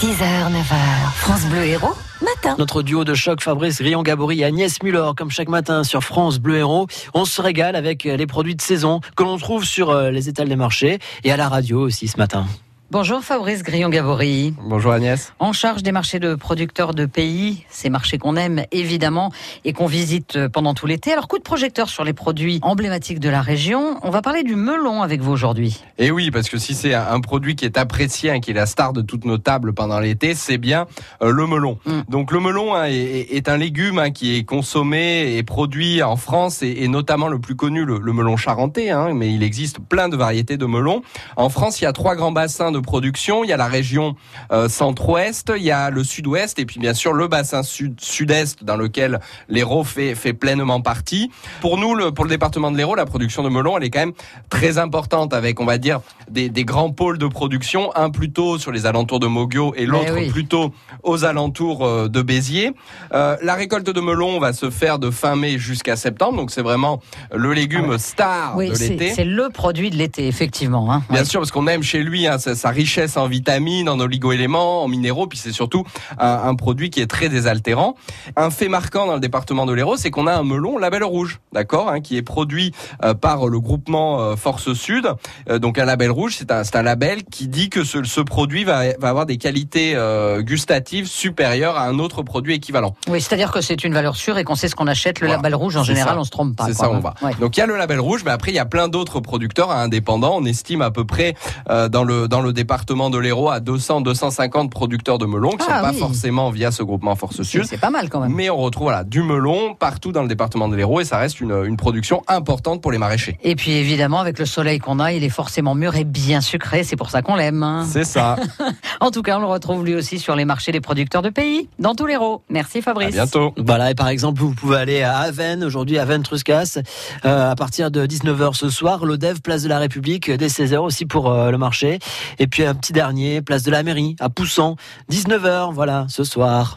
6h, 9h, France Bleu Héros, matin. Notre duo de choc, Fabrice Rion-Gabory et Agnès Muller, comme chaque matin sur France Bleu Héros. On se régale avec les produits de saison que l'on trouve sur euh, les étals des marchés et à la radio aussi ce matin. Bonjour Fabrice Grillon-Gabory. Bonjour Agnès. En charge des marchés de producteurs de pays, ces marchés qu'on aime évidemment et qu'on visite pendant tout l'été. Alors coup de projecteur sur les produits emblématiques de la région. On va parler du melon avec vous aujourd'hui. Et oui, parce que si c'est un produit qui est apprécié, et qui est la star de toutes nos tables pendant l'été, c'est bien euh, le melon. Mm. Donc le melon hein, est, un légume hein, qui est consommé et produit en France et, notamment le plus connu, le, melon charentais. Hein, mais il existe plein de variétés de melons. En France, il y a trois grands bassins de production. Il y a la région euh, centre-ouest, il y a le sud-ouest et puis bien sûr le bassin sud-sud-est dans lequel l'Hérault fait, fait pleinement partie. Pour nous, le, pour le département de l'Hérault, la production de melon, elle est quand même très importante avec, on va dire, des, des grands pôles de production, un plutôt sur les alentours de Moguio et l'autre plutôt aux alentours euh, de Béziers. Euh, la récolte de melon va se faire de fin mai jusqu'à septembre, donc c'est vraiment le légume ah star de l'été. C'est le produit de l'été, effectivement. Hein. Bien sûr, parce qu'on aime chez lui hein, sa richesse en vitamines, en oligo-éléments, en minéraux, puis c'est surtout un, produit qui est très désaltérant. Un fait marquant dans le département de l'Hérault, c'est qu'on a un melon label rouge, d'accord, hein, qui est produit euh, par le groupement euh, Force Sud. Euh, donc un label rouge, c'est un, un label qui dit que ce, ce produit va, va, avoir des qualités gustatives supérieures à un autre produit équivalent. Oui, c'est-à-dire que c'est une valeur sûre et qu'on sait ce qu'on achète. Le label rouge, en général, on se trompe pas. C'est ça, on va. Donc il y a le label rouge, mais après il y a plein d'autres producteurs indépendants. On estime à peu près dans le dans le département de l'Hérault à 200-250 producteurs de melons qui ne sont ah pas forcément via ce groupement Force Sud. C'est pas mal quand même. Mais on retrouve voilà, du melon partout dans le département de l'Hérault et ça reste une, une, production importante pour les maraîchers. Et puis évidemment, avec le soleil qu'on a, il est forcément mûr et bien sucré. C'est pour ça qu'on l'aime. Hein. C'est ça. en tout cas, on le retrouve lui aussi sur les marchés des producteurs de pays, dans tout l'Hérault. Merci Fabrice. À bientôt. Voilà, et par exemple, vous pouvez aller à Aven, aujourd'hui, Aven Truscas, euh, à partir de 19h ce soir, l'Odev, place de la République, dès 16h aussi pour euh, le marché. Et puis un petit dernier, place de la mairie, à Poussan, 19h, voilà, ce soir.